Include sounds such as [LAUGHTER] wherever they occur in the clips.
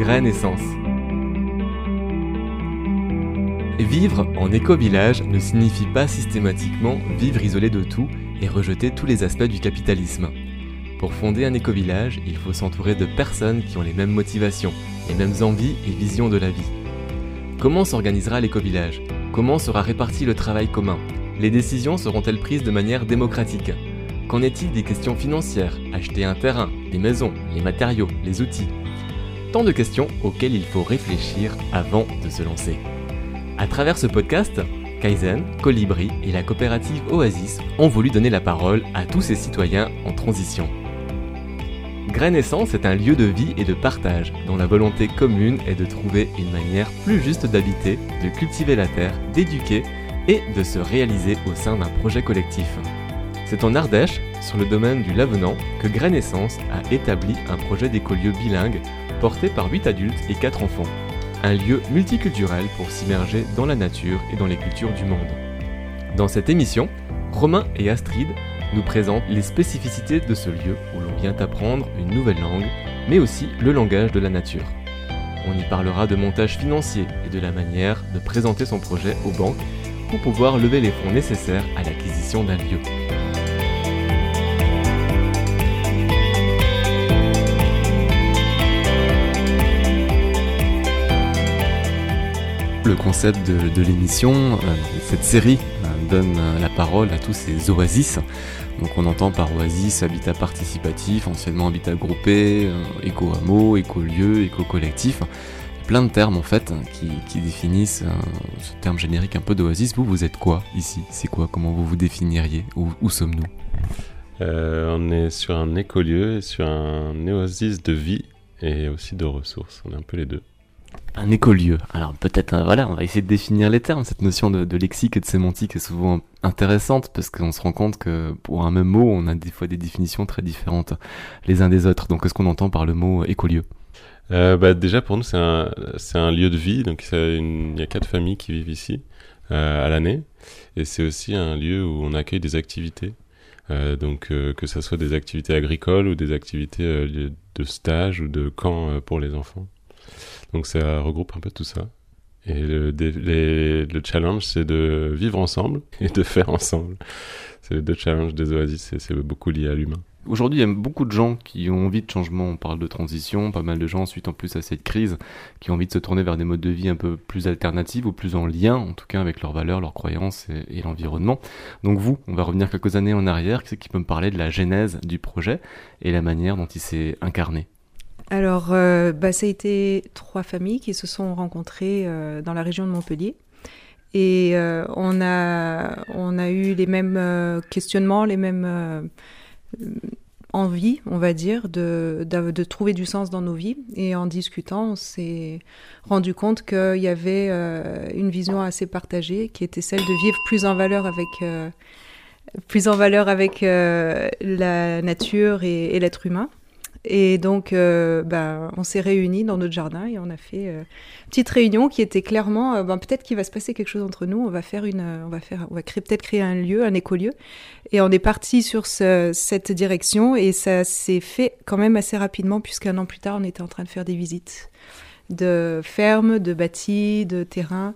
Graines Essence. Vivre en éco-village ne signifie pas systématiquement vivre isolé de tout et rejeter tous les aspects du capitalisme. Pour fonder un éco-village, il faut s'entourer de personnes qui ont les mêmes motivations, les mêmes envies et visions de la vie. Comment s'organisera l'éco-village? Comment sera réparti le travail commun? Les décisions seront-elles prises de manière démocratique? Qu'en est-il des questions financières? Acheter un terrain, les maisons, les matériaux, les outils? Tant de questions auxquelles il faut réfléchir avant de se lancer. À travers ce podcast, Kaizen, Colibri et la coopérative Oasis ont voulu donner la parole à tous ces citoyens en transition. Graine Essence est un lieu de vie et de partage dont la volonté commune est de trouver une manière plus juste d'habiter, de cultiver la terre, d'éduquer et de se réaliser au sein d'un projet collectif. C'est en Ardèche, sur le domaine du Lavenant, que Graine Essence a établi un projet d'écolieu bilingue porté par 8 adultes et 4 enfants. Un lieu multiculturel pour s'immerger dans la nature et dans les cultures du monde. Dans cette émission, Romain et Astrid nous présentent les spécificités de ce lieu où l'on vient apprendre une nouvelle langue, mais aussi le langage de la nature. On y parlera de montage financier et de la manière de présenter son projet aux banques pour pouvoir lever les fonds nécessaires à l'acquisition d'un lieu. Le concept de, l'émission, euh, cette série euh, donne euh, la parole à tous ces oasis. Donc on entend par oasis habitat participatif, anciennement habitat groupé, éco-hameau, éco-lieu, éco-collectif. Plein de termes en fait qui, définissent ce terme générique un peu d'oasis. Vous, vous êtes quoi ici? C'est quoi? Comment vous vous définiriez? Où, sommes-nous? On est sur un écolieu et sur un oasis de vie et aussi de ressources. On est un peu les deux un écolieu. Alors peut-être, euh, voilà, on va essayer de définir les termes. Cette notion de, lexique et de sémantique est souvent intéressante parce qu'on se rend compte que pour un même mot, on a des fois des définitions très différentes les uns des autres. Donc qu'est-ce qu'on entend par le mot écolieu? Euh, bah, Déjà pour nous, c'est un, lieu de vie. Donc il y a quatre familles qui vivent ici euh, à l'année. Et c'est aussi un lieu où on accueille des activités. donc que ce soit des activités agricoles ou des activités de stage ou de camp pour les enfants. Donc ça regroupe un peu tout ça. Et le, le challenge, c'est de vivre ensemble [LAUGHS] et de faire ensemble. C'est le deux challenges des oasis c'est beaucoup lié à l'humain. Aujourd'hui, il y a beaucoup de gens qui ont envie de changement. On parle de transition, pas mal de gens, suite en plus à cette crise, qui ont envie de se tourner vers des modes de vie un peu plus alternatifs ou plus en lien, en tout cas, avec leurs valeurs, leurs croyances et, l'environnement. Donc vous, on va revenir quelques années en arrière. C'est qui peut me parler de la genèse du projet et la manière dont il s'est incarné? Alors, euh, bah, ça a été trois familles qui se sont rencontrées euh, dans la région de Montpellier. Et euh, on, a, on a eu les mêmes questionnements, les mêmes envies, on va dire, de, de, trouver du sens dans nos vies. Et en discutant, on s'est rendu compte qu'il y avait une vision assez partagée, qui était celle de vivre plus en valeur avec plus en valeur avec la nature et l'être humain. Et donc, euh, ben, on s'est réunis dans notre jardin et on a fait euh, une petite réunion qui était clairement, euh, ben, peut-être qu'il va se passer quelque chose entre nous. On va faire une, on va faire, on va créer peut-être créer un lieu, un écolieu. Et on est parti sur cette direction et ça s'est fait quand même assez rapidement puisqu'un an plus tard, on était en train de faire des visites de fermes, de bâtis, de terrains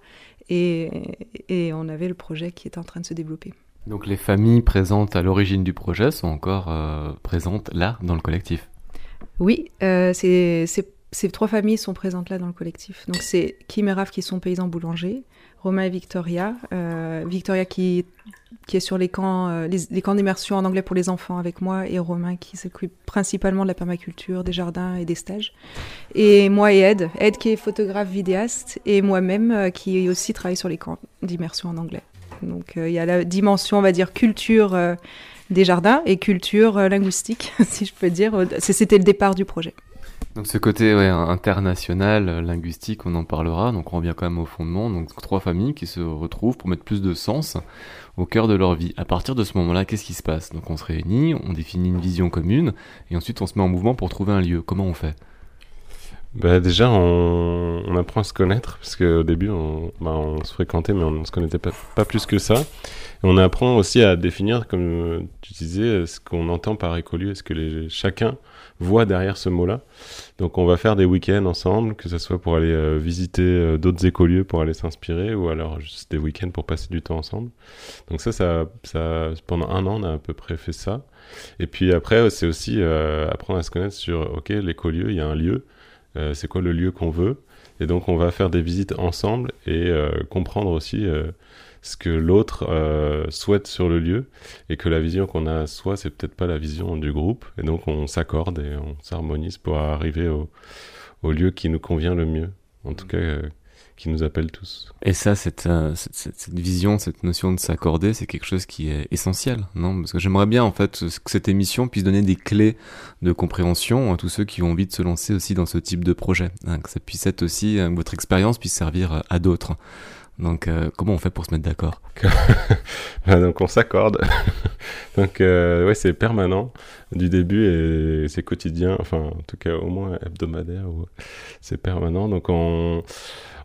et, et on avait le projet qui était en train de se développer. Donc les familles présentes à l'origine du projet sont encore présentes là dans le collectif. Oui, euh, ces trois familles sont présentes là dans le collectif. Donc c'est Kim et Raph qui sont paysans boulangers, Romain et Victoria. Euh, Victoria qui, est sur euh, les, camps d'immersion en anglais pour les enfants avec moi et Romain qui s'occupe principalement de la permaculture, des jardins et des stages. Et moi et Ed, Ed qui est photographe vidéaste et moi-même qui aussi travaille sur les camps d'immersion en anglais. Donc il y a la dimension, on va dire, culture des jardins et culture euh, linguistique, [LAUGHS] si je peux dire. C'était le départ du projet. Donc ce côté international, euh, linguistique, on en parlera. Donc on revient quand même au fondement. Donc trois familles qui se retrouvent pour mettre plus de sens au cœur de leur vie. À partir de ce moment-là, qu'est-ce qui se passe? Donc on se réunit, on définit une vision commune, et ensuite on se met en mouvement pour trouver un lieu. Comment on fait? Bah déjà, on, apprend à se connaître, parce qu'au début, on, bah, on, se fréquentait, mais on ne se connaissait pas, pas plus que ça on apprend aussi à définir, comme tu disais, ce qu'on entend par écolieu. Est-ce que chacun voit derrière ce mot-là? Donc on va faire des week-ends ensemble, que ce soit pour aller euh, visiter euh, d'autres écolieux pour aller s'inspirer, ou alors juste des week-ends pour passer du temps ensemble. Donc ça, ça, ça, pendant un an, on a à peu près fait ça. Et puis après, c'est aussi euh, apprendre à se connaître sur, ok, l'écolieu, il y a un lieu, c'est quoi le lieu qu'on veut? Et donc on va faire des visites ensemble et comprendre aussi ce que l'autre euh, souhaite sur le lieu et que la vision qu'on a soi, c'est peut-être pas la vision du groupe. Et donc on s'accorde et on s'harmonise pour arriver au, au, lieu qui nous convient le mieux. En tout cas, euh, qui nous appelle tous. Et ça, cette, euh, cette, cette, vision, cette notion de s'accorder, c'est quelque chose qui est essentiel, non? Parce que j'aimerais bien, en fait, que cette émission puisse donner des clés de compréhension à tous ceux qui ont envie de se lancer aussi dans ce type de projet. Hein, que ça puisse être aussi, votre expérience puisse servir à d'autres. Donc, euh, comment on fait pour se mettre d'accord [LAUGHS] bah, Donc, on s'accorde. [LAUGHS] donc, euh, ouais, c'est permanent du début et c'est quotidien. Enfin, en tout cas, au moins hebdomadaire. C'est permanent. Donc, on,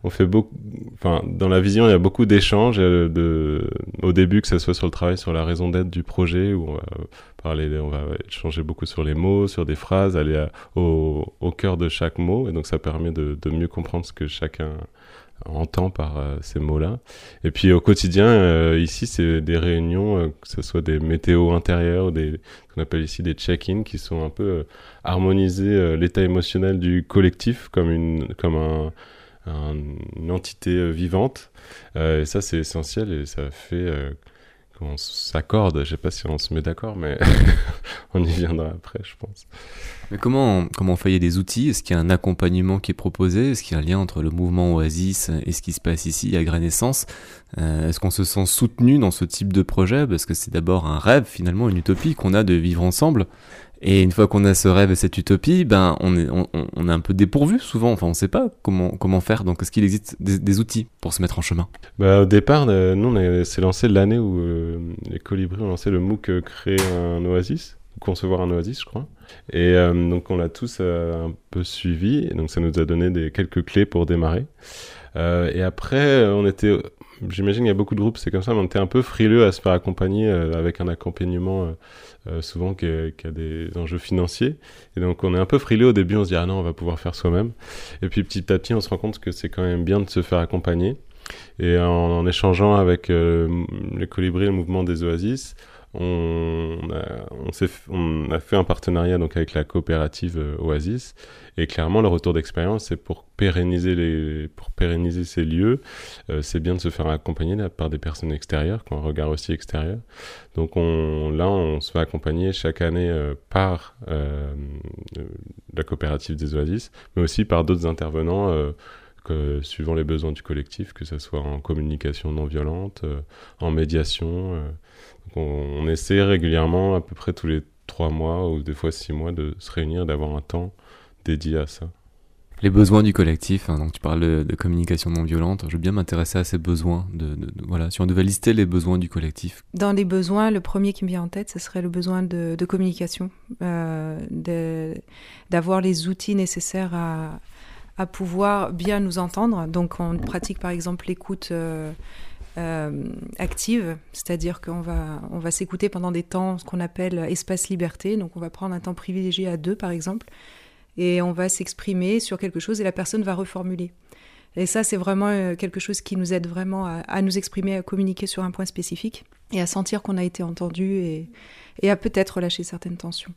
on fait beaucoup. Enfin, dans la vision, il y a beaucoup d'échanges. Euh, au début, que ce soit sur le travail, sur la raison d'être du projet, où on va parler, on va échanger beaucoup sur les mots, sur des phrases, aller au, au, cœur de chaque mot. Et donc, ça permet de, de mieux comprendre ce que chacun entend par euh, ces mots-là. Et puis au quotidien, euh, ici, c'est des réunions, euh, que ce soit des météos intérieurs ou des qu'on appelle ici des check-in, qui sont un peu harmoniser l'état émotionnel du collectif comme une comme un, une entité vivante. et ça, c'est essentiel et ça fait qu'on s'accorde. Je sais pas si on se met d'accord, mais [LAUGHS] on y viendra après, je pense. Mais comment, comment on des outils? Est-ce qu'il y a un accompagnement qui est proposé? Est-ce qu'il y a un lien entre le mouvement Oasis et ce qui se passe ici à Grainaissance euh, Est-ce qu'on se sent soutenu dans ce type de projet? Parce que c'est d'abord un rêve, finalement, une utopie qu'on a de vivre ensemble. Et une fois qu'on a ce rêve et cette utopie, ben on est, on, est un peu dépourvu souvent. Enfin, on ne sait pas comment, comment faire. Donc, est-ce qu'il existe des, outils pour se mettre en chemin? Bah, Au départ, euh, nous, on s'est lancé l'année où euh, les colibris ont lancé le MOOC Créer un Oasis, concevoir un Oasis, je crois. Et euh, donc on l'a tous euh, un peu suivi, et donc ça nous a donné quelques clés pour démarrer. Euh, et après, on était, j'imagine qu'il y a beaucoup de groupes, c'est comme ça, mais on était un peu frileux à se faire accompagner avec un accompagnement souvent qui a, des enjeux financiers. Et donc on est un peu frileux au début, on se dit ah non, on va pouvoir faire soi-même. Et puis petit à petit, on se rend compte que c'est quand même bien de se faire accompagner. Et en, échangeant avec les colibris, le mouvement des oasis, on a, fait un partenariat donc avec la coopérative euh, Oasis. Et clairement le retour d'expérience c'est pour pérenniser les pour pérenniser ces lieux. Euh, c'est bien de se faire accompagner par des personnes extérieures qui ont un regard aussi extérieur. Donc on là on se fait accompagner chaque année euh, par la coopérative des Oasis mais aussi par d'autres intervenants suivant les besoins du collectif, que ce soit en communication non violente, en médiation, on, essaie régulièrement, à peu près tous les trois mois ou des fois six mois, de se réunir, d'avoir un temps dédié à ça. Les besoins du collectif, hein, donc tu parles de, communication non violente, je veux bien m'intéresser à ces besoins. De, voilà, si on devait lister les besoins du collectif. Dans les besoins, le premier qui me vient en tête, ce serait le besoin de, communication, euh, d'avoir les outils nécessaires à, à, pouvoir bien nous entendre. Donc on pratique par exemple l'écoute. Euh, euh, active, c'est-à-dire qu'on va, on va s'écouter pendant des temps, ce qu'on appelle espace liberté. Donc on va prendre un temps privilégié à deux, par exemple, et on va s'exprimer sur quelque chose et la personne va reformuler. Et ça, c'est vraiment euh, quelque chose qui nous aide vraiment à, nous exprimer, à communiquer sur un point spécifique et à sentir qu'on a été entendu et, et à peut-être relâcher certaines tensions.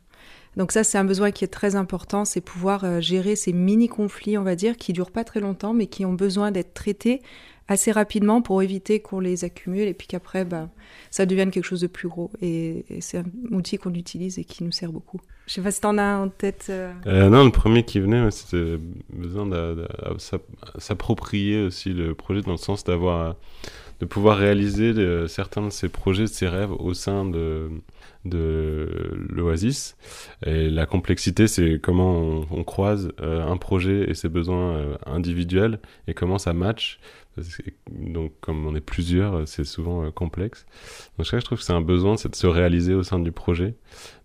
Donc ça, c'est un besoin qui est très important, c'est pouvoir euh, gérer ces mini-conflits, on va dire, qui durent pas très longtemps, mais qui ont besoin d'être traités assez rapidement pour éviter qu'on les accumule et puis qu'après, bah, ça devienne quelque chose de plus gros. Et, c'est un outil qu'on utilise et qui nous sert beaucoup. Je sais pas si tu en as en tête. Euh. Euh, non, le premier qui venait, c'était besoin de, s'approprier aussi le projet dans le sens d'avoir de pouvoir réaliser certains de ces projets, de ces rêves au sein de, de l'Oasis. Et la complexité, c'est comment on, croise euh, un projet et ses besoins individuels et comment ça match donc, comme on est plusieurs, c'est souvent euh, complexe. Donc, je trouve que c'est un besoin, c'est de se réaliser au sein du projet.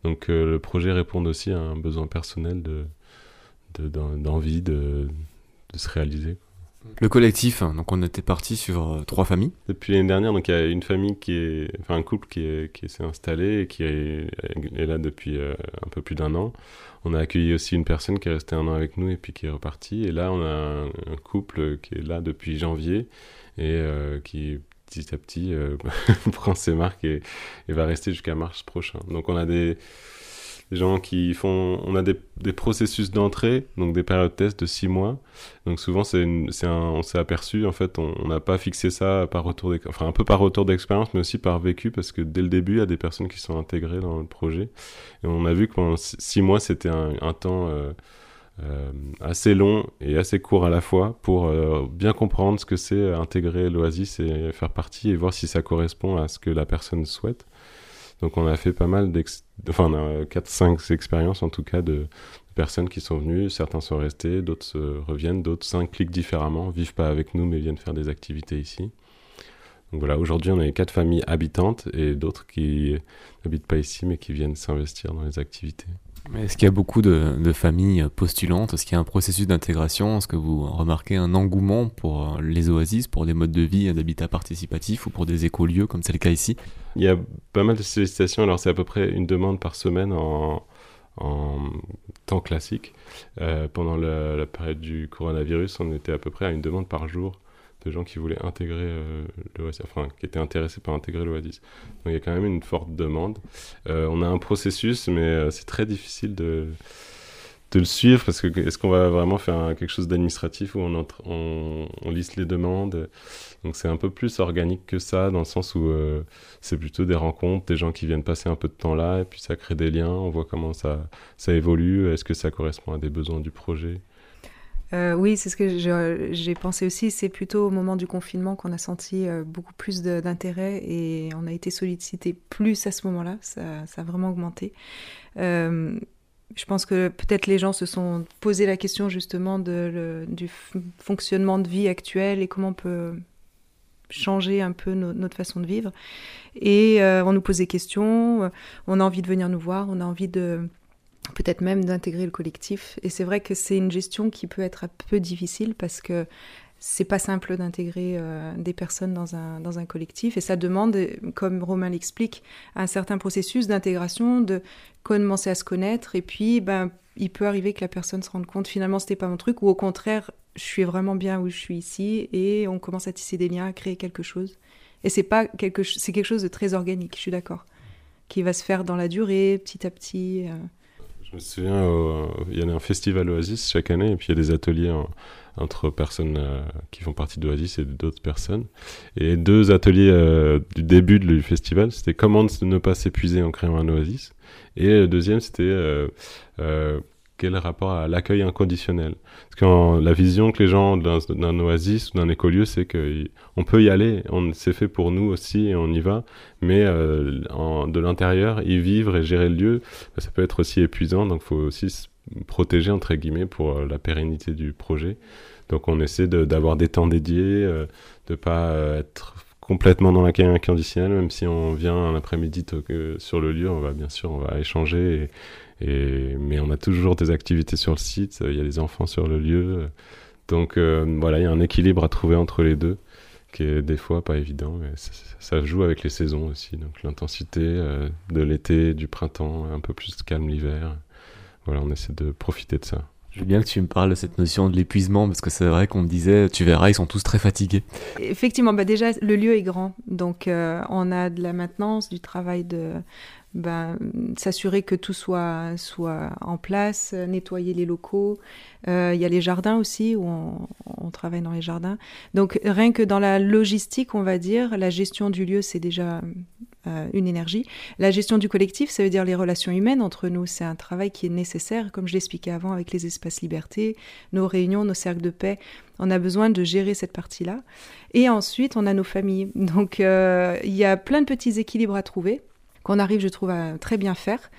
Donc, euh, le projet répond aussi à un besoin personnel de, d'envie de, de, se réaliser. Le collectif, hein, donc on était parti sur euh, trois familles. Depuis l'année dernière, donc il y a une famille qui est, enfin un couple qui, est, qui s'est installé et qui est, est là depuis un peu plus d'un an. On a accueilli aussi une personne qui est restée un an avec nous et puis qui est repartie. Et là, on a un, couple qui est là depuis janvier et euh, qui petit à petit [LAUGHS] prend ses marques et, et va rester jusqu'à mars prochain. Donc on a des gens qui font. On a des, processus d'entrée, donc des périodes de test de six mois. Donc souvent, c'est on s'est aperçu, en fait, on n'a pas fixé ça par retour un peu par retour d'expérience, mais aussi par vécu, parce que dès le début, il y a des personnes qui sont intégrées dans le projet. Et on a vu que pendant six mois, c'était un, un, temps. Euh, euh, assez long et assez court à la fois pour euh, bien comprendre ce que c'est intégrer l'Oasis et faire partie et voir si ça correspond à ce que la personne souhaite. Donc on a fait pas mal enfin on a 4-5 expériences en tout cas de, personnes qui sont venues, certains sont restés, d'autres reviennent, d'autres s'impliquent différemment, vivent pas avec nous mais viennent faire des activités ici. Donc voilà, aujourd'hui on a quatre familles habitantes et d'autres qui n'habitent pas ici mais qui viennent s'investir dans les activités. Est-ce qu'il y a beaucoup de, familles postulantes? Est-ce qu'il y a un processus d'intégration? Est-ce que vous remarquez un engouement pour euh, les oasis, pour des modes de vie d'habitat participatif ou pour des écolieux comme c'est le cas ici? Il y a pas mal de sollicitations. Alors c'est à peu près une demande par semaine en, temps classique. Euh, pendant la, période du coronavirus, on était à peu près à une demande par jour de gens qui voulaient intégrer euh, l'Oasis, enfin qui étaient intéressés par intégrer l'Oasis. Donc il y a quand même une forte demande. Euh, on a un processus, mais euh, c'est très difficile de, de le suivre parce que est-ce qu'on va vraiment faire quelque chose d'administratif où on, on, on, liste les demandes? Donc c'est un peu plus organique que ça, dans le sens où c'est plutôt des rencontres, des gens qui viennent passer un peu de temps là, et puis ça crée des liens, on voit comment ça, ça évolue, est-ce que ça correspond à des besoins du projet? Euh, oui, c'est ce que j'ai pensé aussi. C'est plutôt au moment du confinement qu'on a senti euh, beaucoup plus d'intérêt et on a été sollicité plus à ce moment-là. Ça, a vraiment augmenté. Euh, je pense que peut-être les gens se sont posé la question justement de, du fonctionnement de vie actuel et comment on peut changer un peu notre façon de vivre. Et on nous pose des questions, on a envie de venir nous voir, on a envie de peut-être même d'intégrer le collectif. Et c'est vrai que c'est une gestion qui peut être un peu difficile parce que c'est pas simple d'intégrer euh, des personnes dans un, dans un collectif et ça demande, comme Romain l'explique, un certain processus d'intégration, de commencer à se connaître et puis ben, il peut arriver que la personne se rende compte finalement c'était pas mon truc ou au contraire je suis vraiment bien où je suis ici et on commence à tisser des liens, à créer quelque chose. Et c'est pas quelque c'est quelque chose de très organique, je suis d'accord, qui va se faire dans la durée, petit à petit. Euh. Je me souviens, il y a un festival Oasis chaque année, et puis il y a des ateliers entre personnes euh, qui font partie d'Oasis et d'autres personnes. Et deux ateliers euh, du début du festival, c'était comment ne pas s'épuiser en créant un Oasis. Et le deuxième, c'était euh, quel rapport à l'accueil inconditionnel Parce que la vision que les gens d'un oasis ou d'un écolieu, c'est qu'on peut y aller, c'est fait pour nous aussi et on y va, mais euh, de l'intérieur, y vivre et gérer le lieu, bah, ça peut être aussi épuisant, donc il faut aussi se protéger, entre guillemets, pour euh, la pérennité du projet. Donc on essaie d'avoir des temps dédiés, euh, de pas être complètement dans l'accueil inconditionnel, même si on vient un après-midi sur le lieu, on va bien sûr, on va échanger et, mais on a toujours des activités sur le site, il y a des enfants sur le lieu. Donc euh, voilà, il y a un équilibre à trouver entre les deux qui est des fois pas évident. Mais ça, joue avec les saisons aussi. Donc l'intensité euh, de l'été, du printemps, un peu plus calme l'hiver. Voilà, on essaie de profiter de ça. Je veux bien que tu me parles de cette notion de l'épuisement, parce que c'est vrai qu'on me disait, tu verras, ils sont tous très fatigués. Effectivement, bah déjà, le lieu est grand. Donc, euh, on a de la maintenance, du travail de, ben, s'assurer que tout soit, soit en place, nettoyer les locaux. Euh, il y a les jardins aussi, où on, travaille dans les jardins. Donc rien que dans la logistique, on va dire, la gestion du lieu, c'est déjà euh, une énergie. La gestion du collectif, ça veut dire les relations humaines entre nous. C'est un travail qui est nécessaire, comme je l'expliquais avant, avec les espaces liberté, nos réunions, nos cercles de paix. On a besoin de gérer cette partie-là. Et ensuite, on a nos familles. Donc, euh, il y a plein de petits équilibres à trouver qu'on arrive, je trouve, à très bien faire.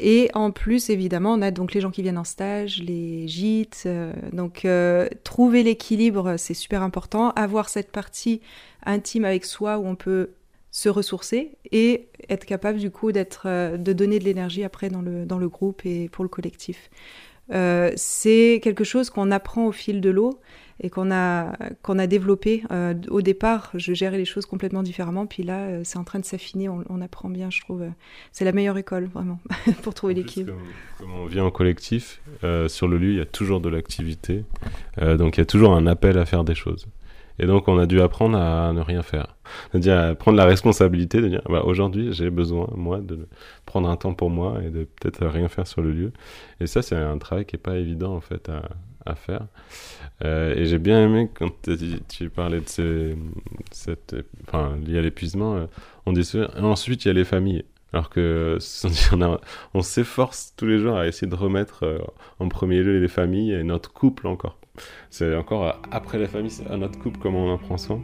Et en plus, évidemment, on a donc les gens qui viennent en stage, les gîtes. Euh, donc, euh, trouver l'équilibre, c'est super important. Avoir cette partie intime avec soi où on peut se ressourcer et être capable, du coup, d'être, euh, de donner de l'énergie après dans le, dans le groupe et pour le collectif. c'est quelque chose qu'on apprend au fil de l'eau. Et qu'on a, qu'on a développé. Euh, au départ, je gérais les choses complètement différemment, puis là, euh, c'est en train de s'affiner, on, apprend bien, je trouve. c'est la meilleure école, vraiment, [LAUGHS] pour trouver l'équipe. Comme, on vient en collectif, euh, sur le lieu, il y a toujours de l'activité, donc il y a toujours un appel à faire des choses. Et donc, on a dû apprendre à ne rien faire. C'est-à-dire à prendre la responsabilité de dire, bah, aujourd'hui, j'ai besoin, moi, de prendre un temps pour moi et de peut-être rien faire sur le lieu. Et ça, c'est un travail qui n'est pas évident, en fait, à, à faire. Euh, et j'ai bien aimé quand tu parlais de ces, cette, enfin, lié à l'épuisement, euh, on dit ensuite il y a les familles. Alors que [LAUGHS] on, on s'efforce tous les jours à essayer de remettre euh, en premier lieu les familles et notre couple encore. C'est encore après la famille, c'est à notre couple comment on en prend soin.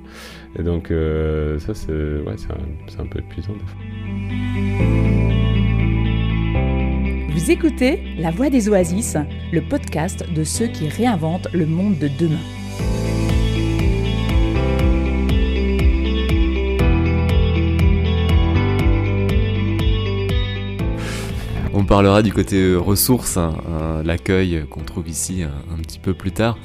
Et donc ça c'est ouais, un, un peu épuisant des fois. Vous écoutez La Voix des Oasis, le podcast de ceux qui réinventent le monde de demain. On parlera du côté ressources, hein, hein, l'accueil qu'on trouve ici un, petit peu plus tard.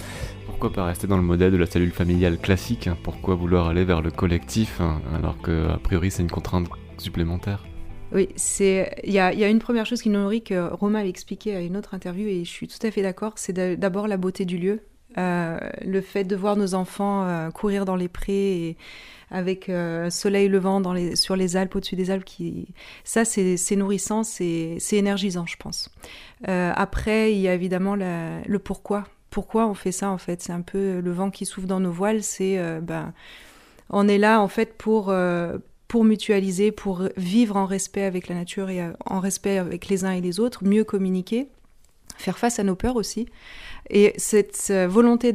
Pourquoi pas rester dans le modèle de la cellule familiale classique hein Pourquoi vouloir aller vers le collectif alors que a priori c'est une contrainte supplémentaire? Oui, c'est il y a, une première chose qui nous nourrit que Romain a expliqué à une autre interview et je suis tout à fait d'accord, c'est d'abord la beauté du lieu. Euh, le fait de voir nos enfants euh, courir dans les prés avec euh, soleil levant sur les Alpes, au-dessus des Alpes, qui, ça c'est nourrissant, c'est énergisant, je pense. après, il y a évidemment le pourquoi. Pourquoi on fait ça en fait? C'est un peu le vent qui souffle dans nos voiles. C'est ben, on est là en fait pour pour mutualiser, pour vivre en respect avec la nature et euh, en respect avec les uns et les autres, mieux communiquer, faire face à nos peurs aussi. Et cette euh, volonté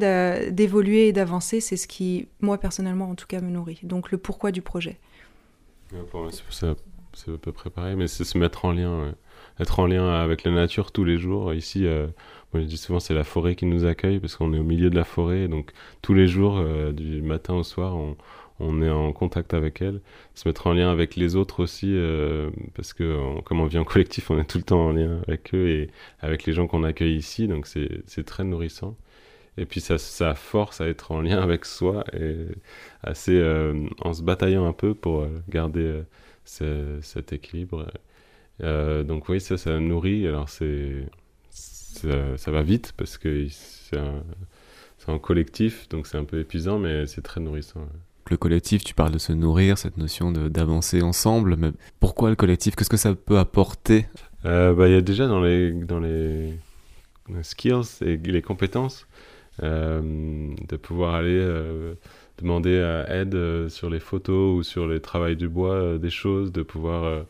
d'évoluer et d'avancer, c'est ce qui, moi personnellement en tout cas, me nourrit. Donc le pourquoi du projet. c'est à peu près mais c'est se mettre en lien, être en lien avec la nature tous les jours. Ici, euh, moi je dis souvent c'est la forêt qui nous accueille parce qu'on est au milieu de la forêt, donc tous les jours, du matin au soir, on, on est en contact avec elle, se mettre en lien avec les autres aussi, euh, parce que comme on vit en collectif, on est tout le temps en lien avec eux et avec les gens qu'on accueille ici, donc c'est très nourrissant. Et puis ça, ça, force à être en lien avec soi et assez euh, en se bataillant un peu pour euh, garder cet équilibre. donc oui, ça, ça nourrit. Alors c'est ça, va vite parce que c'est un, un, collectif, donc c'est un peu épuisant, mais c'est très nourrissant le collectif, tu parles de se nourrir, cette notion d'avancer ensemble, mais pourquoi le collectif? Qu'est-ce que ça peut apporter? Euh, bah, Il y a déjà dans les, dans les, skills et les compétences euh, de pouvoir aller euh, demander aide sur les photos ou sur les travails du bois des choses, de pouvoir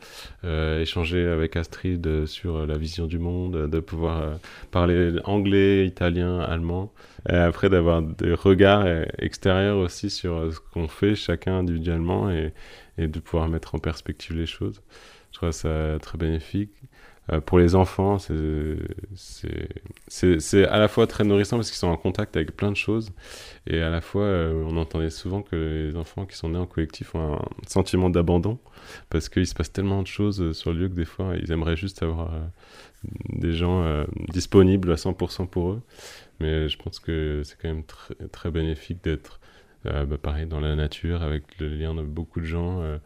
échanger avec Astrid sur la vision du monde, de pouvoir parler anglais, italien, allemand. Et après d'avoir des regards extérieurs aussi sur euh, ce qu'on fait chacun individuellement et, et, de pouvoir mettre en perspective les choses. Je trouve ça très bénéfique. Euh, pour les enfants, c'est à la fois très nourrissant parce qu'ils sont en contact avec plein de choses et à la fois euh, on entendait souvent que les enfants qui sont nés en collectif ont un sentiment d'abandon parce qu'il se passe tellement de choses sur le lieu que des fois ils aimeraient juste avoir des gens disponibles à 100% pour eux. Mais je pense que c'est quand même très, très bénéfique d'être euh, bah, pareil dans la nature avec le lien de beaucoup de gens. Euh,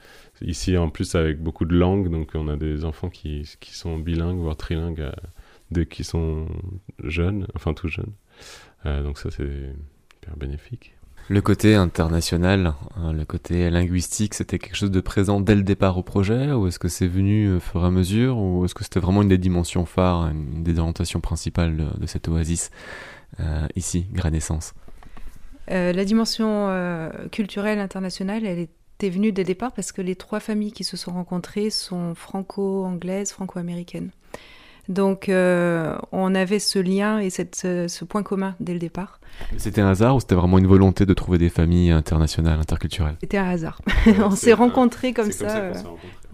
ici en plus avec beaucoup de langues, donc on a des enfants qui, qui sont bilingues, voire trilingues, euh, dès qu'ils sont jeunes, enfin tout jeunes. donc ça c'est hyper bénéfique. Le côté international, hein, le côté linguistique, c'était quelque chose de présent dès le départ au projet ou est-ce que c'est venu au fur et à mesure ou est-ce que c'était vraiment une des dimensions phares, une des orientations principales de, de cette oasis euh, ici, Granescence euh, La dimension euh, culturelle internationale, elle était venue dès le départ parce que les trois familles qui se sont rencontrées sont franco-anglaises, franco-américaines. Donc on avait ce lien et cette, ce point commun dès le départ. C'était un hasard ou c'était vraiment une volonté de trouver des familles internationales, interculturelles? C'était un hasard. [LAUGHS] on s'est rencontrés comme ça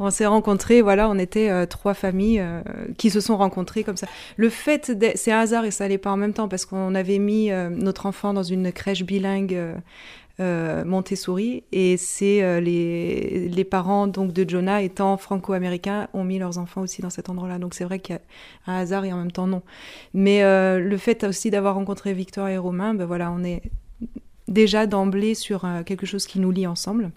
on s'est rencontrés, voilà, on était euh, trois familles euh, qui se sont rencontrées comme ça. Le fait, c'est un hasard et ça n'allait pas en même temps parce qu'on avait mis euh, notre enfant dans une crèche bilingue Montessori et c'est les, les, parents donc de Jonah étant franco-américains ont mis leurs enfants aussi dans cet endroit-là. Donc c'est vrai qu'il y a un hasard et en même temps non. Mais le fait aussi d'avoir rencontré Victor et Romain, ben voilà, on est déjà d'emblée sur quelque chose qui nous lie ensemble.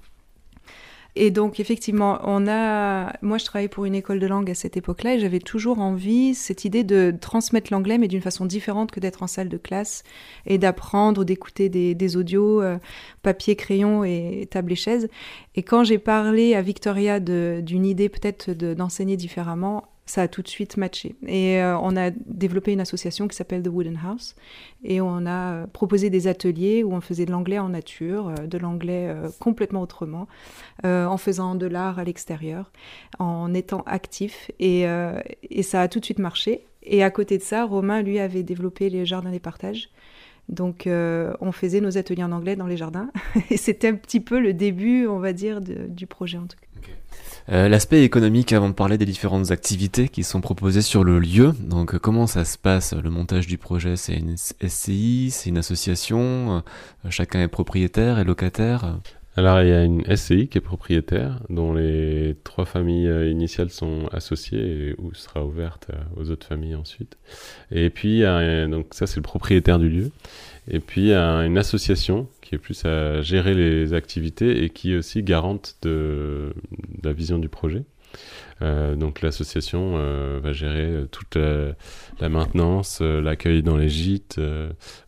Et donc, effectivement, on a. Moi, je travaillais pour une école de langue à cette époque-là et j'avais toujours envie, cette idée de transmettre l'anglais, mais d'une façone différente que d'être en salle de classe et d'apprendre ou d'écouter des, audios, euh, papier, crayon et table et chaise. Et quand j'ai parlé à Victoria d'une idée peut-être d'enseigner différemment, ça a tout de suite matché. Et euh, on a développé une association qui s'appelle The Wooden House. Et on a euh, proposé des ateliers où on faisait de l'anglais en nature, euh, de l'anglais complètement autrement, en faisant de l'art à l'extérieur, en étant actif. Et, et, ça a tout de suite marché. Et à côté de ça, Romain, lui, avait développé les jardins des partages. Donc, on faisait nos ateliers en anglais dans les jardins. [LAUGHS] et c'était un petit peu le début, on va dire, du projet en tout cas. Euh, l'aspect économique avant de parler des différentes activités qui sont proposées sur le lieu. Donc comment ça se passe? Le montage du projet C'est une SCI, c'est une association, euh, chacun est propriétaire et locataire? Alors il y a une SCI qui est propriétaire, dont les trois familles euh, initiales sont associées et où sera ouverte aux autres familles ensuite. Et puis donc ça c'est le propriétaire du lieu. Et puis une association plus à gérer les activités et qui est aussi garante de, la vision du projet. Euh, donc l'association euh, va gérer euh, toute la, maintenance, l'accueil dans les gîtes,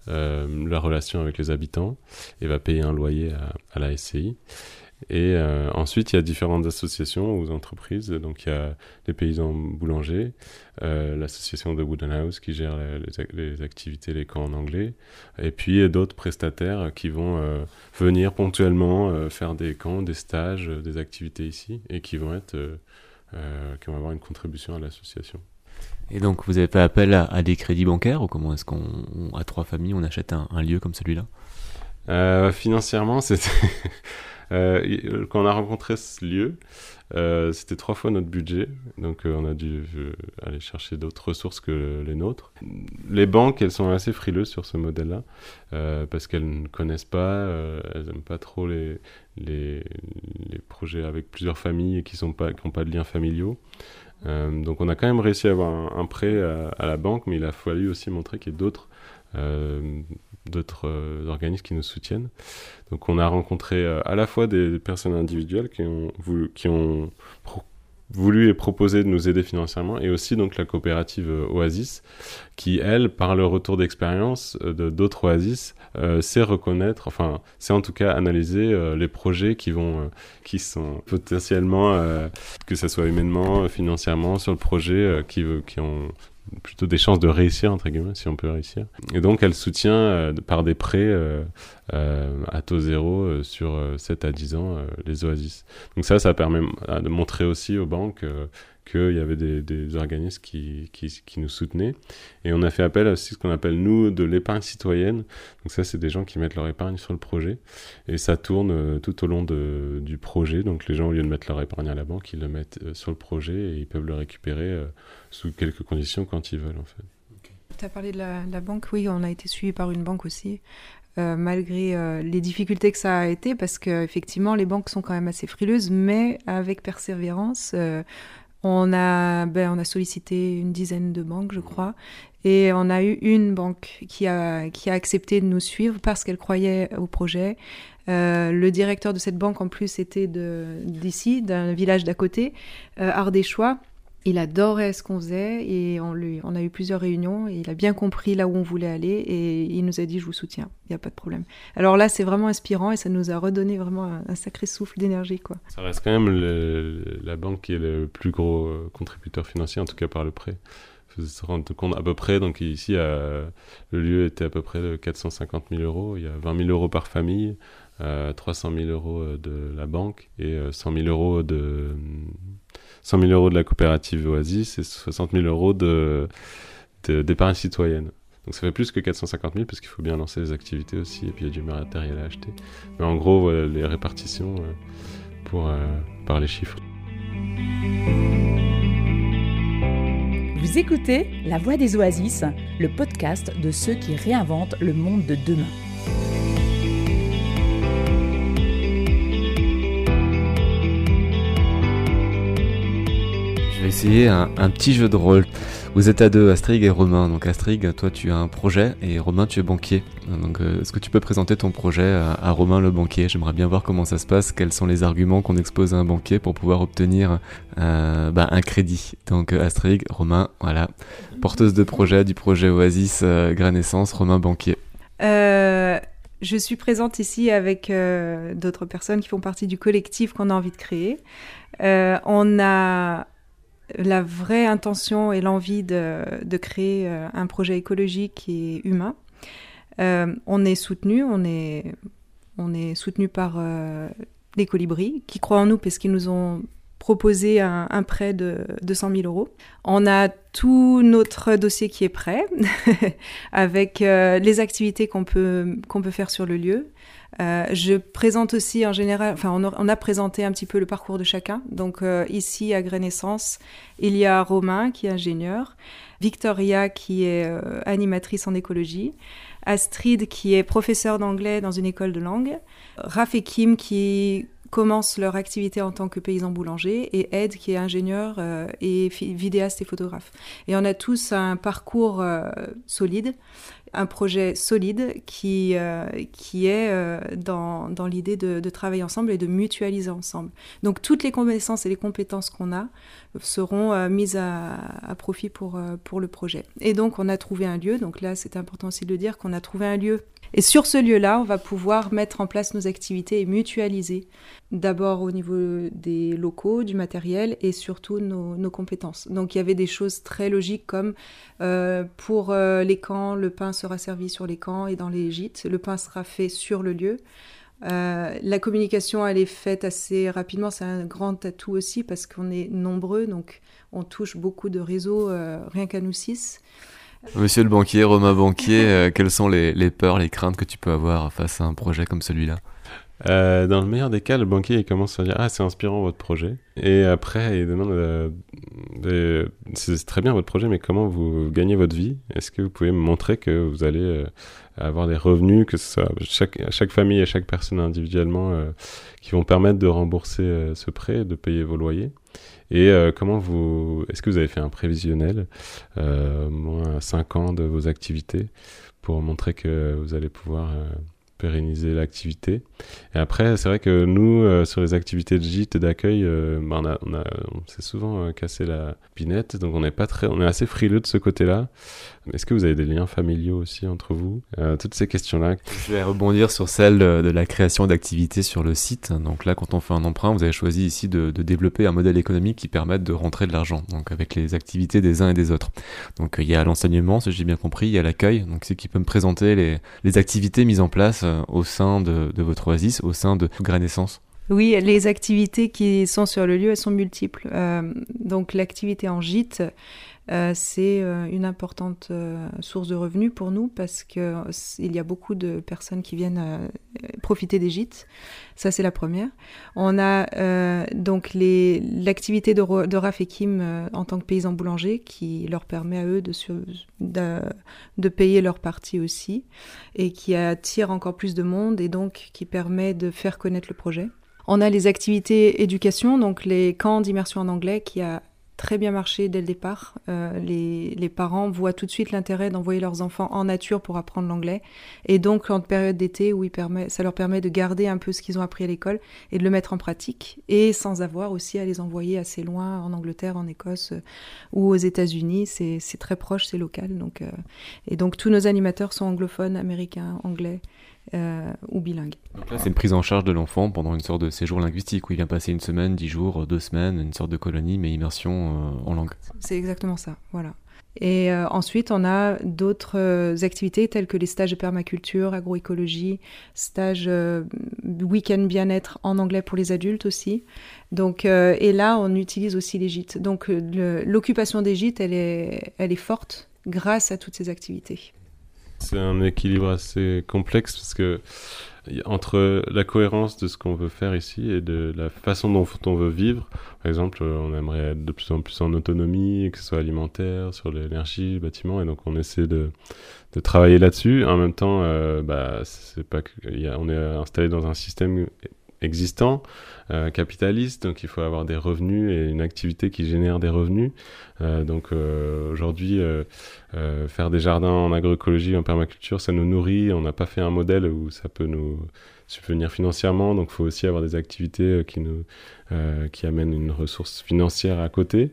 la relation avec les habitants et va payer un loyer à la SCI. Et euh, ensuite, il y a différentes associations ou entreprises. Donc, il y a les paysans boulangers, euh, l'association de Wooden House qui gère les, activités, les camps en anglais, et puis d'autres prestataires qui vont euh, venir ponctuellement faire des camps, des stages, des activités ici, et qui vont être, qui vont avoir une contribution à l'association. Et donc, vous avez fait appel à, des crédits bancaires ou comment est-ce qu'on, à trois familles, on achète un, un lieu comme celui-là? Financièrement, c'était [LAUGHS] Euh, quand on a rencontré ce lieu, euh, c'était trois fois notre budget, donc euh, on a dû aller chercher d'autres ressources que les nôtres. Les banques, elles sont assez frileuses sur ce modèle-là, parce qu'elles ne connaissent pas, elles n'aiment pas trop les, projets avec plusieurs familles et qui n'ont pas de liens familiaux. donc on a quand même réussi à avoir un, prêt à, la banque, mais il a fallu aussi montrer qu'il y a d'autres d'autres euh, organismes qui nous soutiennent. Donc on a rencontré euh, à la fois des personnes individuelles qui ont voulu, et proposé de nous aider financièrement et aussi donc la coopérative euh, Oasis qui elle par le retour d'expérience de d'autres Oasis sait reconnaître enfin sait en tout cas analyser les projets qui vont qui sont potentiellement que ce soit humainement financièrement sur le projet qui qui ont plutôt des chances de réussir, entre guillemets, si on peut réussir. Et donc, elle soutient euh, par des prêts euh, euh, à taux zéro sur 7 à 10 ans les oasis. Donc ça, ça permet de montrer aussi aux banques qu'il y avait des, organismes qui, nous soutenaient. Et on a fait appel à ce qu'on appelle, nous, de l'épargne citoyenne. Donc ça, c'est des gens qui mettent leur épargne sur le projet. Et ça tourne tout au long du projet. Donc les gens, au lieu de mettre leur épargne à la banque, ils le mettent sur le projet et ils peuvent le récupérer sous quelques conditions quand ils veulent en fait. Tu as parlé de la, banque, oui, on a été suivi par une banque aussi, euh, malgré euh, les difficultés que ça a été, parce qu'effectivement, les banques sont quand même assez frileuses, mais avec persévérance, euh, on, a, ben, on a sollicité une dizaine de banques, je crois, et on a eu une banque qui a, qui a accepté de nous suivre parce qu'elle croyait au projet. le directeur de cette banque, en plus, était d'ici, d'un village d'à côté, Ardéchois il adorait ce qu'on faisait et on, lui, on a eu plusieurs réunions et il a bien compris là où on voulait aller et il nous a dit je vous soutiens, il n'y a pas de problème. Alors là c'est vraiment inspirant et ça nous a redonné vraiment un, sacré souffle d'énergie. quoi. Ça reste quand même la banque qui est le plus gros euh, contributeur financier, en tout cas par le prêt. Il faut se rendre compte à peu près, donc ici le lieu était à peu près de 450 000 euros, il y a 20 000 euros par famille, 300 euh, 000 euros de la banque et 100 euh, 000 euros de 100 000 euros de la coopérative Oasis et 60 000 euros de, d'épargne citoyenne. Donc ça fait plus que 450 000 parce qu'il faut bien lancer les activités aussi et puis il y a du matériel à acheter. Mais en gros, voilà les répartitions euh, pour, euh, par les chiffres. Vous écoutez La Voix des Oasis, le podcast de ceux qui réinventent le monde de demain. Essayer un, petit jeu de rôle. Vous êtes à deux, Astrid et Romain. Donc Astrid, toi tu as un projet et Romain tu es banquier. Donc euh, est-ce que tu peux présenter ton projet à, Romain le banquier? J'aimerais bien voir comment ça se passe, quels sont les arguments qu'on expose à un banquier pour pouvoir obtenir euh, bah, un crédit? Donc euh, Astrid, Romain, voilà, porteuse de projet du projet Oasis Granescence, Romain banquier. je suis présente ici avec d'autres personnes qui font partie du collectif qu'on a envie de créer. on a la vraie intention et l'envie de, créer euh, un projet écologique et humain. Euh, on est soutenu, on est, on est soutenu par euh, les colibris qui croient en nous parce qu'ils nous ont proposé un, prêt de 200 000 euros. On a tout notre dossier qui est prêt [LAUGHS] avec les activités qu'on peut, qu'on peut faire sur le lieu, euh, je présente aussi en général, enfin on a, présenté un petit peu le parcours de chacun. Donc euh, ici à Grenaissance, il y a Romain qui est ingénieur, Victoria qui est euh, animatrice en écologie, Astrid qui est professeur d'anglais dans une école de langue, Raph et Kim qui commencent leur activité en tant que paysan boulanger et Ed qui est ingénieur et vidéaste et photographe. Et on a tous un parcours solide un projet solide qui, euh, qui est euh, dans, dans l'idée de, travailler ensemble et de mutualiser ensemble. Donc toutes les connaissances et les compétences qu'on a seront euh, mises à, à, profit pour, pour le projet. Et donc on a trouvé un lieu, donc là c'est important aussi de le dire qu'on a trouvé un lieu et sur ce lieu-là, on va pouvoir mettre en place nos activités et mutualiser d'abord au niveau des locaux, du matériel et surtout nos, compétences. Donc il y avait des choses très logiques comme euh, pour euh, les camps, le pain sera servi sur les camps et dans les gîtes, le pain sera fait sur le lieu. Euh, la communication, elle est faite assez rapidement. C'est un grand atout aussi parce qu'on est nombreux, donc on touche beaucoup de réseaux rien qu'à nous six. Monsieur le banquier, Romain Banquier, euh, quelles sont les, peurs, les craintes que tu peux avoir face à un projet comme celui-là? Euh, dans le meilleur des cas, le banquier commence à dire ah c'est inspirant votre projet. Et après il demande euh, c'est très bien votre projet mais comment vous gagnez votre vie? Est-ce que vous pouvez me montrer que vous allez avoir des revenus que ce soit chaque chaque famille et chaque personne individuellement qui vont permettre de rembourser ce prêt, de payer vos loyers? Et euh, comment vous, est-ce que vous avez fait un prévisionnel, euh, moins 5 ans de vos activités, pour montrer que vous allez pouvoir euh, pérenniser l'activité? Et après, c'est vrai que nous, euh, sur les activités de gîte et d'accueil, bah, on, a, on, s'est souvent cassé la pinette, donc on est pas très, on est assez frileux de ce côté-là. Est-ce que vous avez des liens familiaux aussi entre vous Toutes ces questions-là. Je vais rebondir sur celle de, la création d'activités sur le site. Donc là, quand on fait un emprunt, vous avez choisi ici de, de développer un modèle économique qui permette de rentrer de l'argent, donc avec les activités des uns et des autres. Donc il y a l'enseignement, si j'ai bien compris, il y a l'accueil, donc c'est qui peut me présenter les, les activités mises en place au sein de, votre oasis, au sein de Granescence Oui, les activités qui sont sur le lieu, elles sont multiples. Euh, donc l'activité en gîte, euh, c'est euh, une importante euh, source de revenus pour nous parce qu'il y a beaucoup de personnes qui viennent profiter des gîtes. Ça, c'est la première. On a donc l'activité de, de Raph et Kim en tant que paysans boulangers qui leur permet à eux de, de, de, payer leur partie aussi et qui attire encore plus de monde et donc qui permet de faire connaître le projet. On a les activités éducation, donc les camps d'immersion en anglais qui a très bien marché dès le départ. Euh, les, les, parents voient tout de suite l'intérêt d'envoyer leurs enfants en nature pour apprendre l'anglais. Et donc, en période d'été, où ça leur permet de garder un peu ce qu'ils ont appris à l'école et de le mettre en pratique, et sans avoir aussi à les envoyer assez loin, en Angleterre, en Écosse euh, ou aux États-Unis. C'est très proche, c'est local. Donc, euh, et donc, tous nos animateurs sont anglophones, américains, anglais. Euh, ou bilingue. Donc là, c'est une prise en charge de l'enfant pendant une sorte de séjour linguistique où il vient passer une semaine, dix jours, deux semaines, une sorte de colonie, mais immersion euh, en langue. C'est exactement ça, voilà. Et euh, ensuite, on a d'autres activités telles que les stages de permaculture, agroécologie, stages week-end bien-être en anglais pour les adultes aussi. Donc, et là, on utilise aussi les gîtes. Donc, l'occupation des gîtes, elle est, elle est forte grâce à toutes ces activités. C'est un équilibre assez complexe parce que entre la cohérence de ce qu'on veut faire ici et de la façon dont on veut vivre, par exemple, on aimerait être de plus en plus en autonomie, que ce soit alimentaire, sur l'énergie, le bâtiment, et donc on essaie de, de travailler là-dessus. En même temps, euh, bah, c'est pas que, on est installé dans un système existant, euh, capitaliste, donc il faut avoir des revenus et une activité qui génère des revenus. Euh, donc euh, aujourd'hui, faire des jardins en agroécologie, en permaculture, ça nous nourrit. On n'a pas fait un modèle où ça peut nous subvenir financièrement, donc il faut aussi avoir des activités qui nous qui amènent une ressource financière à côté.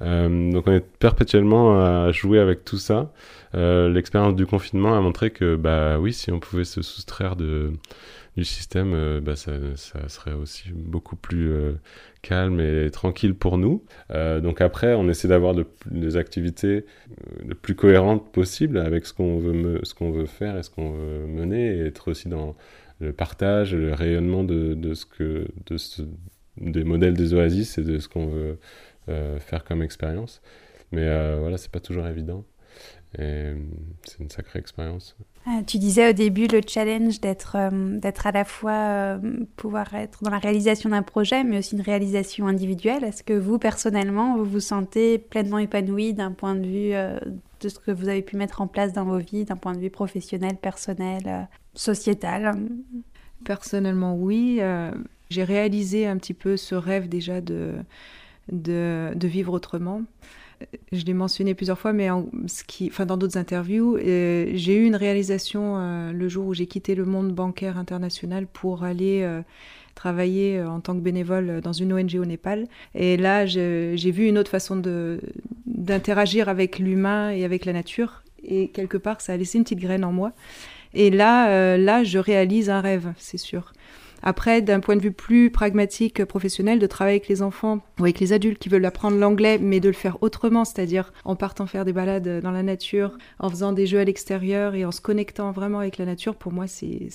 donc on est perpétuellement à jouer avec tout ça. L'expérience du confinement a montré que bah oui, si on pouvait se soustraire de du système, euh, bah, ça, serait aussi beaucoup plus euh, calme et tranquille pour nous. Euh, donc après, on essaie d'avoir des activités le plus cohérentes possible avec ce qu'on veut, veut faire et ce qu'on veut mener, et être aussi dans le partage, le rayonnement de ce que, de ce, des modèles des oasis et de ce qu'on veut faire comme expérience. Mais voilà, c'est pas toujours évident. Et c'est une sacrée expérience. Ah, tu disais au début le challenge d'être euh, d'être à la fois euh, pouvoir être dans la réalisation d'un projet, mais aussi une réalisation individuelle. Est-ce que vous personnellement vous vous sentez pleinement épanoui d'un point de vue euh, de ce que vous avez pu mettre en place dans vos vies, d'un point de vue professionnel, personnel, sociétal? Personnellement, oui. J'ai réalisé un petit peu ce rêve déjà de, de, de vivre autrement je l'ai mentionné plusieurs fois, mais qui, enfin, dans d'autres interviews, euh, j'ai eu une réalisation euh, le jour où j'ai quitté le monde bancaire international pour aller euh, travailler en tant que bénévole dans une ONG au Népal. Et là, j'ai vu une autre façon d'interagir avec l'humain et avec la nature. Et quelque part, ça a laissé une petite graine en moi. Et là, là, je réalise un rêve, c'est sûr. Après, d'un point de vue plus pragmatique, professionnel, de travailler avec les enfants ou avec les adultes qui veulent apprendre l'anglais, mais de le faire autrement, c'est-à-dire en partant faire des balades dans la nature, en faisant des jeux à l'extérieur et en se connectant vraiment avec la nature, pour moi, c'est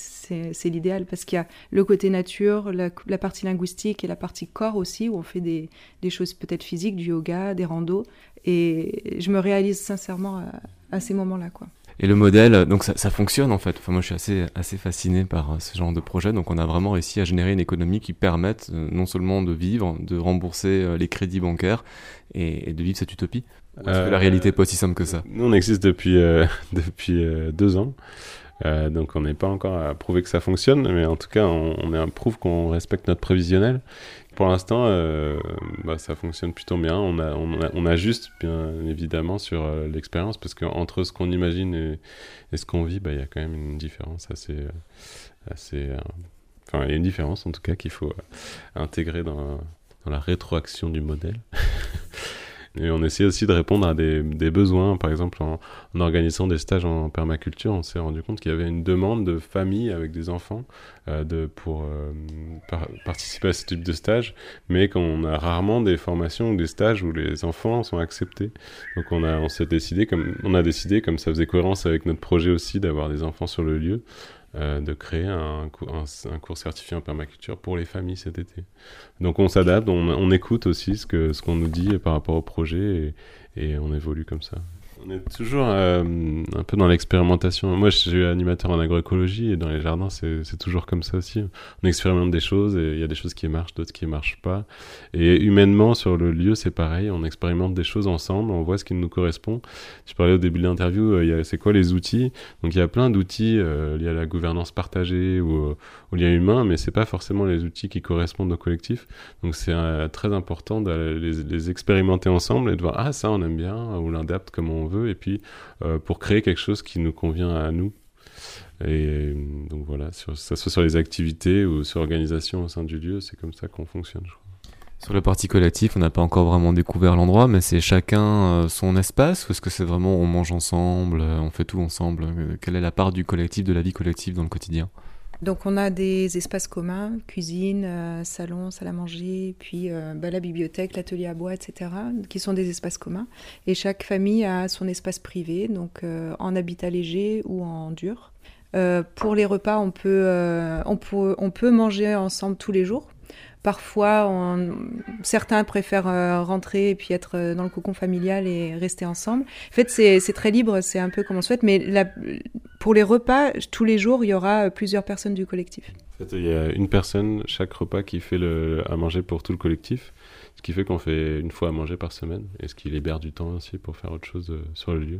l'idéal parce qu'il y a le côté nature, la, partie linguistique et la partie corps aussi, où on fait des, des choses peut-être physiques, du yoga, des randos. Et je me réalise sincèrement à, à ces moments-là, quoi. Et le modèle, donc ça, ça, fonctionne en fait. Enfin, moi, je suis assez, assez fasciné par euh, ce genre de projet. Donc, on a vraiment réussi à générer une économie qui permette euh, non seulement de vivre, de rembourser euh, les crédits bancaires et, de vivre cette utopie. Est-ce que la réalité n'est pas aussi simple que ça? Nous, on existe depuis, [LAUGHS] depuis deux ans. donc on n'est pas encore à prouver que ça fonctionne, mais en tout cas on, on prouve qu'on respecte notre prévisionnel pour l'instant, euh, bah, ça fonctionne plutôt bien. On, a, on, ajuste bien évidemment sur euh, l'expérience parce qu'entre ce qu'on imagine et, ce qu'on vit, bah, il y a quand même une différence assez. Euh, assez enfin, il y a une différence en tout cas qu'il faut intégrer dans la rétroaction du modèle. [LAUGHS] Et on essaie aussi de répondre à des, des besoins. Par exemple, en, organisant des stages en permaculture, on s'est rendu compte qu'il y avait une demande de familles avec des enfants euh, de, pour euh, participer à ce type de stage, mais qu'on a rarement des formations ou des stages où les enfants sont acceptés. Donc on a, on s'est décidé comme, on a décidé comme ça faisait cohérence avec notre projet aussi d'avoir des enfants sur le lieu. Euh, de créer un, cours certifié en permaculture pour les familles cet été. Donc on s'adapte, on, écoute aussi ce qu'on ce nous dit par rapport au projet et, et on évolue comme ça. On est toujours euh, un peu dans l'expérimentation. Moi, je suis animateur en agroécologie et dans les jardins, c'est toujours comme ça aussi. On expérimente des choses et il y a des choses qui marchent, d'autres qui ne marchent pas. Et humainement, sur le lieu, c'est pareil. On expérimente des choses ensemble, on voit ce qui nous correspond. Je parlais au début de l'interview, euh, c'est quoi les outils? Donc, il y a plein d'outils euh, liés à la gouvernance partagée ou au lien humain, mais c'est pas forcément les outils qui correspondent au collectif. Donc, c'est très important de les, expérimenter ensemble et de voir, ah, ça, on aime bien, ou l'adapte comme on veut, et puis euh, pour créer quelque chose qui nous convient à nous. Et donc voilà, sur, ça soit sur les activités ou sur l'organisation au sein du lieu, c'est comme ça qu'on fonctionne, je crois. Sur le parti collectif, on n'a pas encore vraiment découvert l'endroit, mais c'est chacun euh, son espace ou est-ce que c'est vraiment on mange ensemble, euh, on fait tout ensemble? Quelle est la part du collectif, de la vie collective dans le quotidien? Donc on a des espaces communs, cuisine, euh, salon, salle à manger, puis euh, bah, la bibliothèque, l'atelier à bois, etc., qui sont des espaces communs. Et chaque famille a son espace privé, donc euh, en habitat léger ou en dur. pour les repas, on peut, on, peut, on peut manger ensemble tous les jours. Parfois, certains préfèrent euh, rentrer et puis être euh, dans le cocon familial et rester ensemble. En fait, c'est très libre, c'est un peu comme on souhaite, mais pour les repas, tous les jours, il y aura euh, plusieurs personnes du collectif. En fait, il y a une personne chaque repas qui fait à manger pour tout le collectif, ce qui fait qu'on fait une fois à manger par semaine, et ce qui libère du temps aussi pour faire autre chose sur le lieu.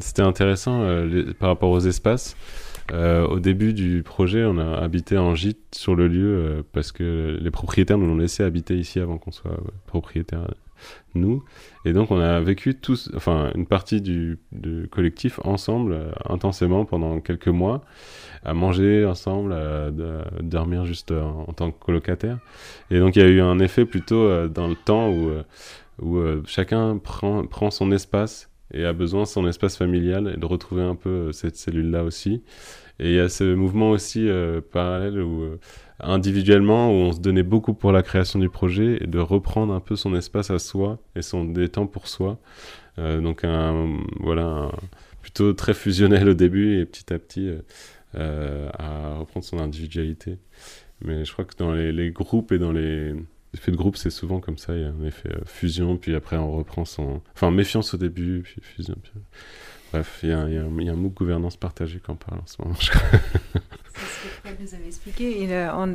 C'était intéressant par rapport aux espaces. Euh, au début du projet, on a habité en gîte sur le lieu euh, parce que les propriétaires nous l'ont laissé habiter ici avant qu'on soit euh, propriétaires nous. Et donc on a vécu tous, enfin une partie du, du collectif ensemble intensément pendant quelques mois, à manger ensemble, à, dormir juste en, en, tant que colocataire. Et donc il y a eu un effet plutôt dans le temps où, où chacun prend, prend son espace et a besoin de son espace familial et de retrouver un peu euh, cette cellule-là aussi. Et il y a ce mouvement aussi euh, parallèle où euh, individuellement où on se donnait beaucoup pour la création du projet et de reprendre un peu son espace à soi et son des temps pour soi. donc un voilà plutôt très fusionnel au début et petit à petit à reprendre son individualité. Mais je crois que dans les, les groupes et dans les L'effet de groupe, c'est souvent comme ça, il y a un effet euh, fusion, puis après on reprend son... Enfin, méfiance au début, puis fusion. Puis... Bref, il y, a, un, MOOC gouvernance partagée qu'on parle en ce moment. Je crois. Fred nous avait expliqué. Il,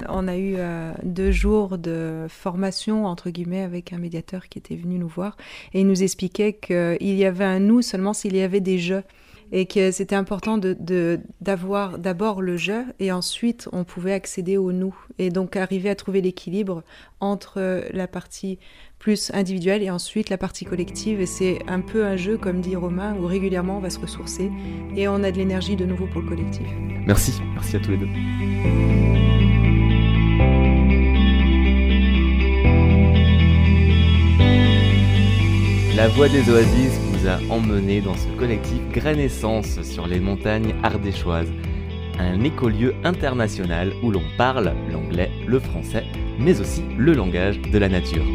on, a eu euh, deux jours de formation, entre guillemets, avec un médiateur qui était venu nous voir. Et il nous expliquait qu'il y avait un nous seulement s'il y avait des jeux et que c'était important de, d'avoir d'abord le je et ensuite on pouvait accéder au nous et donc arriver à trouver l'équilibre entre la partie plus individuelle et ensuite la partie collective et c'est un peu un jeu comme dit Romain où régulièrement on va se ressourcer et on a de l'énergie de nouveau pour le collectif. Merci, merci à tous les deux. La voix des oasis a dans ce collectif Grainescence sur les montagnes ardéchoises, un écolieu international où l'on parle l'anglais, le français, mais aussi le langage de la nature.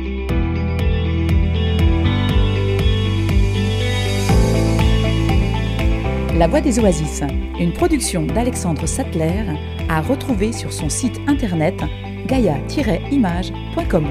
La Voix des Oasis, une production d'Alexandre Sattler, à retrouver sur son site internet gaia-image.com.